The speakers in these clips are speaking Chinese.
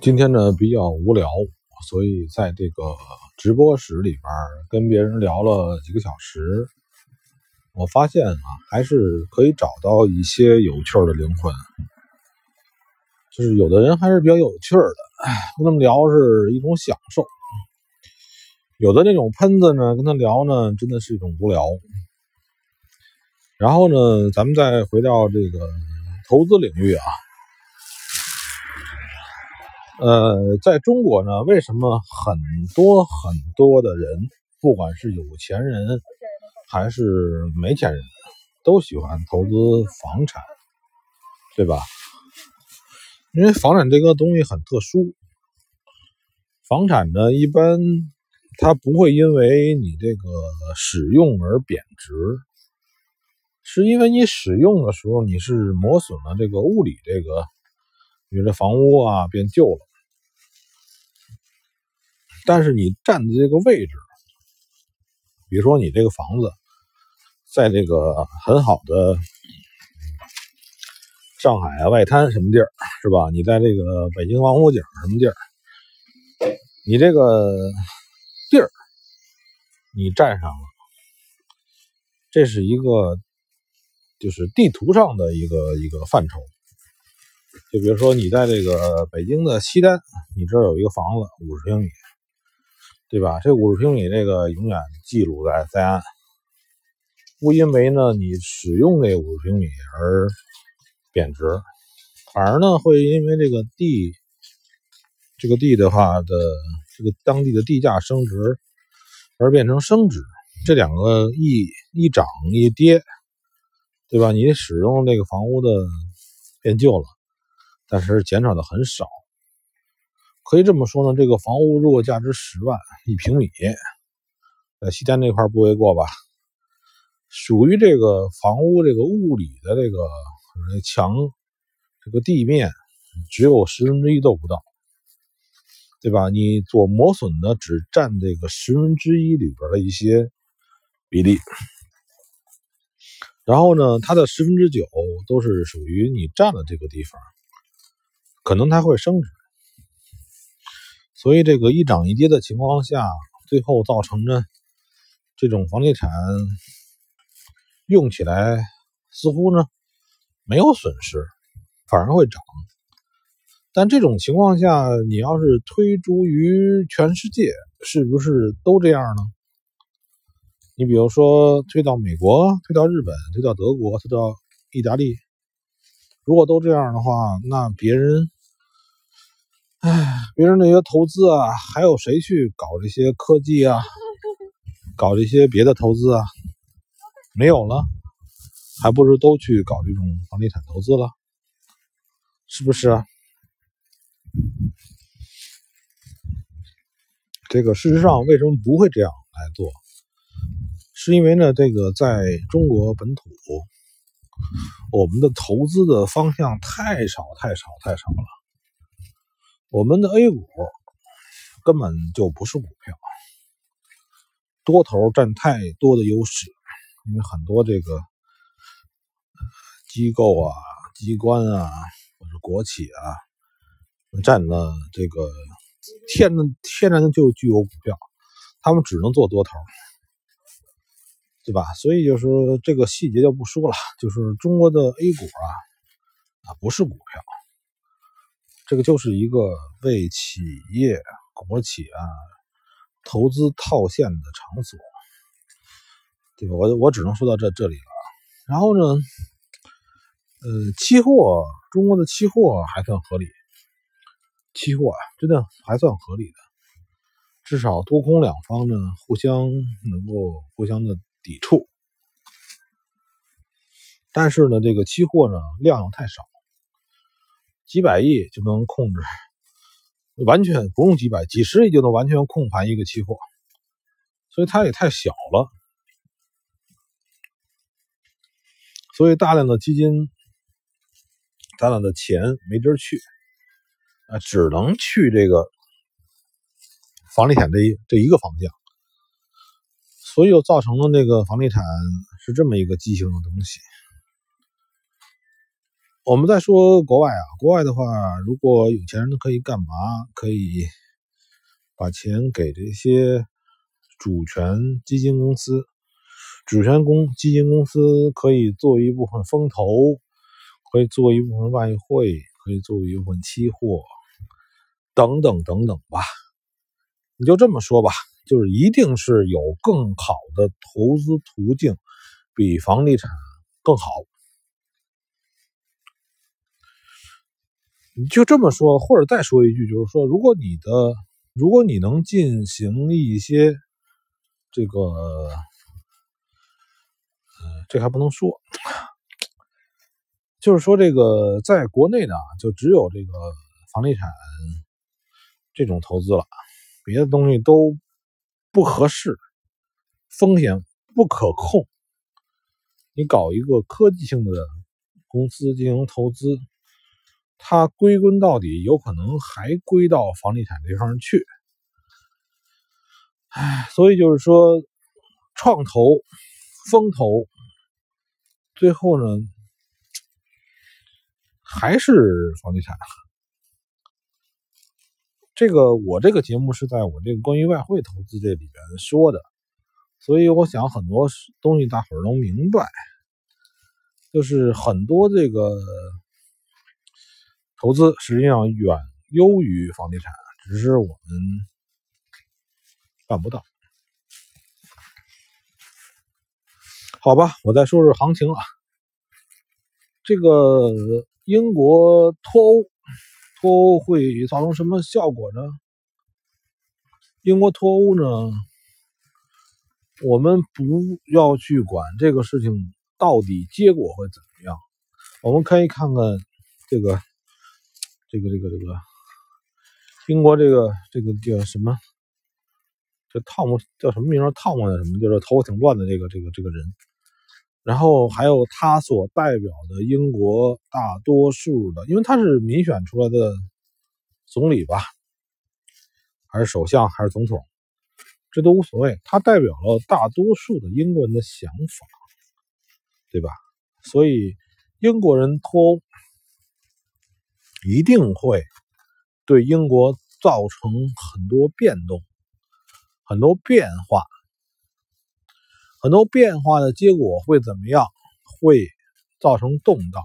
今天呢比较无聊，所以在这个直播室里边跟别人聊了几个小时，我发现啊，还是可以找到一些有趣的灵魂。就是有的人还是比较有趣的，跟他们聊是一种享受；有的那种喷子呢，跟他聊呢，真的是一种无聊。然后呢，咱们再回到这个投资领域啊。呃，在中国呢，为什么很多很多的人，不管是有钱人还是没钱人，都喜欢投资房产，对吧？因为房产这个东西很特殊，房产呢，一般它不会因为你这个使用而贬值，是因为你使用的时候你是磨损了这个物理这个，比如这房屋啊变旧了。但是你站的这个位置，比如说你这个房子，在这个很好的上海啊外滩什么地儿是吧？你在这个北京王府井什么地儿，你这个地儿你占上了，这是一个就是地图上的一个一个范畴。就比如说你在这个北京的西单，你这儿有一个房子五十平米。对吧？这五十平米这个永远记录在在案，不因为呢你使用这五十平米而贬值，反而呢会因为这个地，这个地的话的这个当地的地价升值而变成升值。这两个一一涨一跌，对吧？你使用这个房屋的变旧了，但是减少的很少。可以这么说呢，这个房屋如果价值十万一平米，在西单那块不为过吧？属于这个房屋这个物理的这个墙，这个地面只有十分之一都不到，对吧？你做磨损的只占这个十分之一里边的一些比例，然后呢，它的十分之九都是属于你占了这个地方，可能它会升值。所以这个一涨一跌的情况下，最后造成的这种房地产用起来似乎呢没有损失，反而会涨。但这种情况下，你要是推诸于全世界，是不是都这样呢？你比如说推到美国、推到日本、推到德国、推到意大利，如果都这样的话，那别人。唉，别人那些投资啊，还有谁去搞这些科技啊，搞这些别的投资啊？没有了，还不如都去搞这种房地产投资了，是不是？这个事实上为什么不会这样来做？是因为呢，这个在中国本土，我们的投资的方向太少太少太少了。我们的 A 股根本就不是股票，多头占太多的优势，因为很多这个机构啊、机关啊或者国企啊，占了这个天然天然的就具有股票，他们只能做多头，对吧？所以就是这个细节就不说了，就是中国的 A 股啊啊不是股票。这个就是一个为企业、国企啊投资套现的场所，对吧？我我只能说到这这里了。然后呢，呃，期货，中国的期货还算合理，期货啊，真的还算合理的，至少多空两方呢互相能够互相的抵触。但是呢，这个期货呢量又太少。几百亿就能控制，完全不用几百，几十亿就能完全控盘一个期货，所以它也太小了，所以大量的基金、大量的钱没地儿去，啊，只能去这个房地产这一这一个方向，所以又造成了这个房地产是这么一个畸形的东西。我们再说国外啊，国外的话，如果有钱人可以干嘛？可以把钱给这些主权基金公司，主权公基金公司可以做一部分风投，可以做一部分外汇，可以做一部分期货，等等等等吧。你就这么说吧，就是一定是有更好的投资途径，比房地产更好。就这么说，或者再说一句，就是说，如果你的，如果你能进行一些这个，呃，这还不能说，就是说，这个在国内呢，就只有这个房地产这种投资了，别的东西都不合适，风险不可控。你搞一个科技性的公司进行投资。它归根到底，有可能还归到房地产这方去。唉，所以就是说，创投、风投，最后呢，还是房地产。这个我这个节目是在我这个关于外汇投资这里边说的，所以我想很多东西大伙儿都明白，就是很多这个。投资实际上远优于房地产，只是我们办不到。好吧，我再说说行情啊。这个英国脱欧，脱欧会造成什么效果呢？英国脱欧呢，我们不要去管这个事情到底结果会怎么样，我们可以看看这个。这个这个这个，英国这个这个叫什么？这汤姆叫什么名？汤姆的什么？就是头发挺乱的这个这个这个人。然后还有他所代表的英国大多数的，因为他是民选出来的总理吧，还是首相，还是总统，这都无所谓。他代表了大多数的英国人的想法，对吧？所以英国人脱欧。一定会对英国造成很多变动、很多变化、很多变化的结果会怎么样？会造成动荡。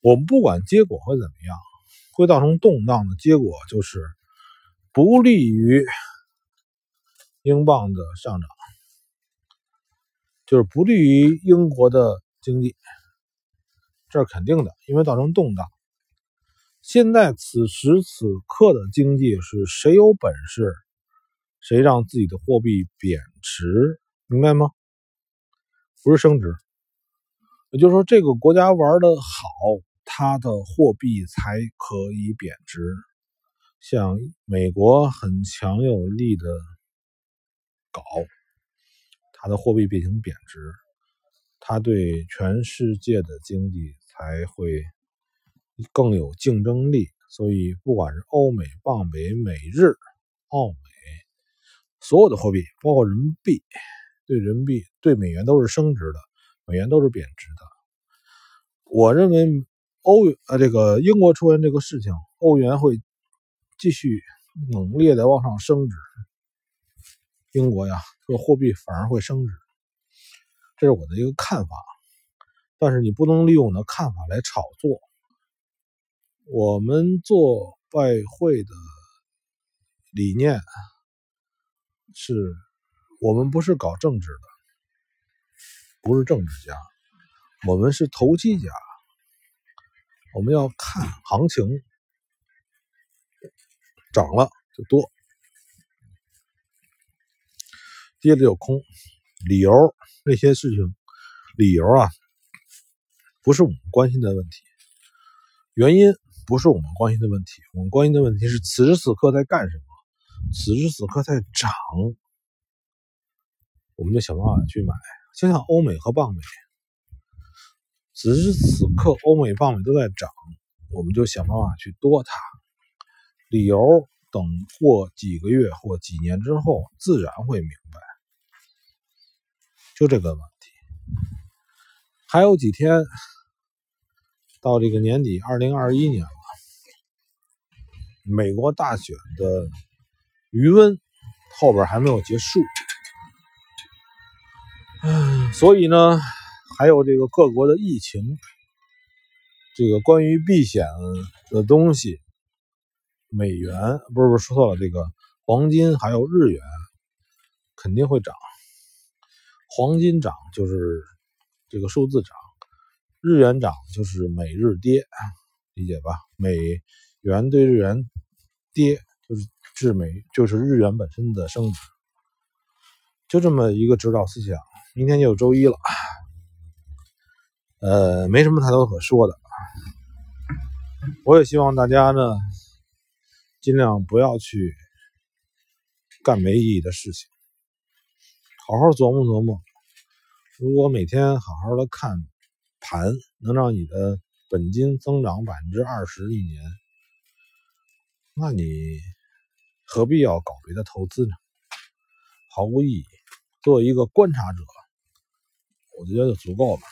我们不管结果会怎么样，会造成动荡的结果就是不利于英镑的上涨，就是不利于英国的经济，这是肯定的，因为造成动荡。现在此时此刻的经济是谁有本事，谁让自己的货币贬值，明白吗？不是升值，也就是说，这个国家玩的好，它的货币才可以贬值。像美国很强有力的搞，它的货币变成贬值，它对全世界的经济才会。更有竞争力，所以不管是欧美、镑、美、美日、澳美，所有的货币，包括人民币，对人民币、对美元都是升值的，美元都是贬值的。我认为欧呃这个英国出现这个事情，欧元会继续猛烈的往上升值，英国呀，这个货币反而会升值，这是我的一个看法。但是你不能利用我的看法来炒作。我们做外汇的理念是，我们不是搞政治的，不是政治家，我们是投机家。我们要看行情，涨了就多，跌了就空。理由那些事情，理由啊，不是我们关心的问题，原因。不是我们关心的问题，我们关心的问题是此时此刻在干什么？此时此刻在涨，我们就想办法去买。想想欧美和镑美，此时此刻欧美镑美都在涨，我们就想办法去多它。理由等过几个月或几年之后，自然会明白。就这个问题，还有几天。到这个年底，二零二一年了，美国大选的余温后边还没有结束，所以呢，还有这个各国的疫情，这个关于避险的东西，美元不是不是说错了，这个黄金还有日元肯定会涨，黄金涨就是这个数字涨。日元涨就是美日跌，理解吧？美元对日元跌，就是日美就是日元本身的升值，就这么一个指导思想。明天就周一了，呃，没什么太多可说的。我也希望大家呢，尽量不要去干没意义的事情，好好琢磨琢磨。如果每天好好的看。盘能让你的本金增长百分之二十一年，那你何必要搞别的投资呢？毫无意义。作为一个观察者，我觉得足够了。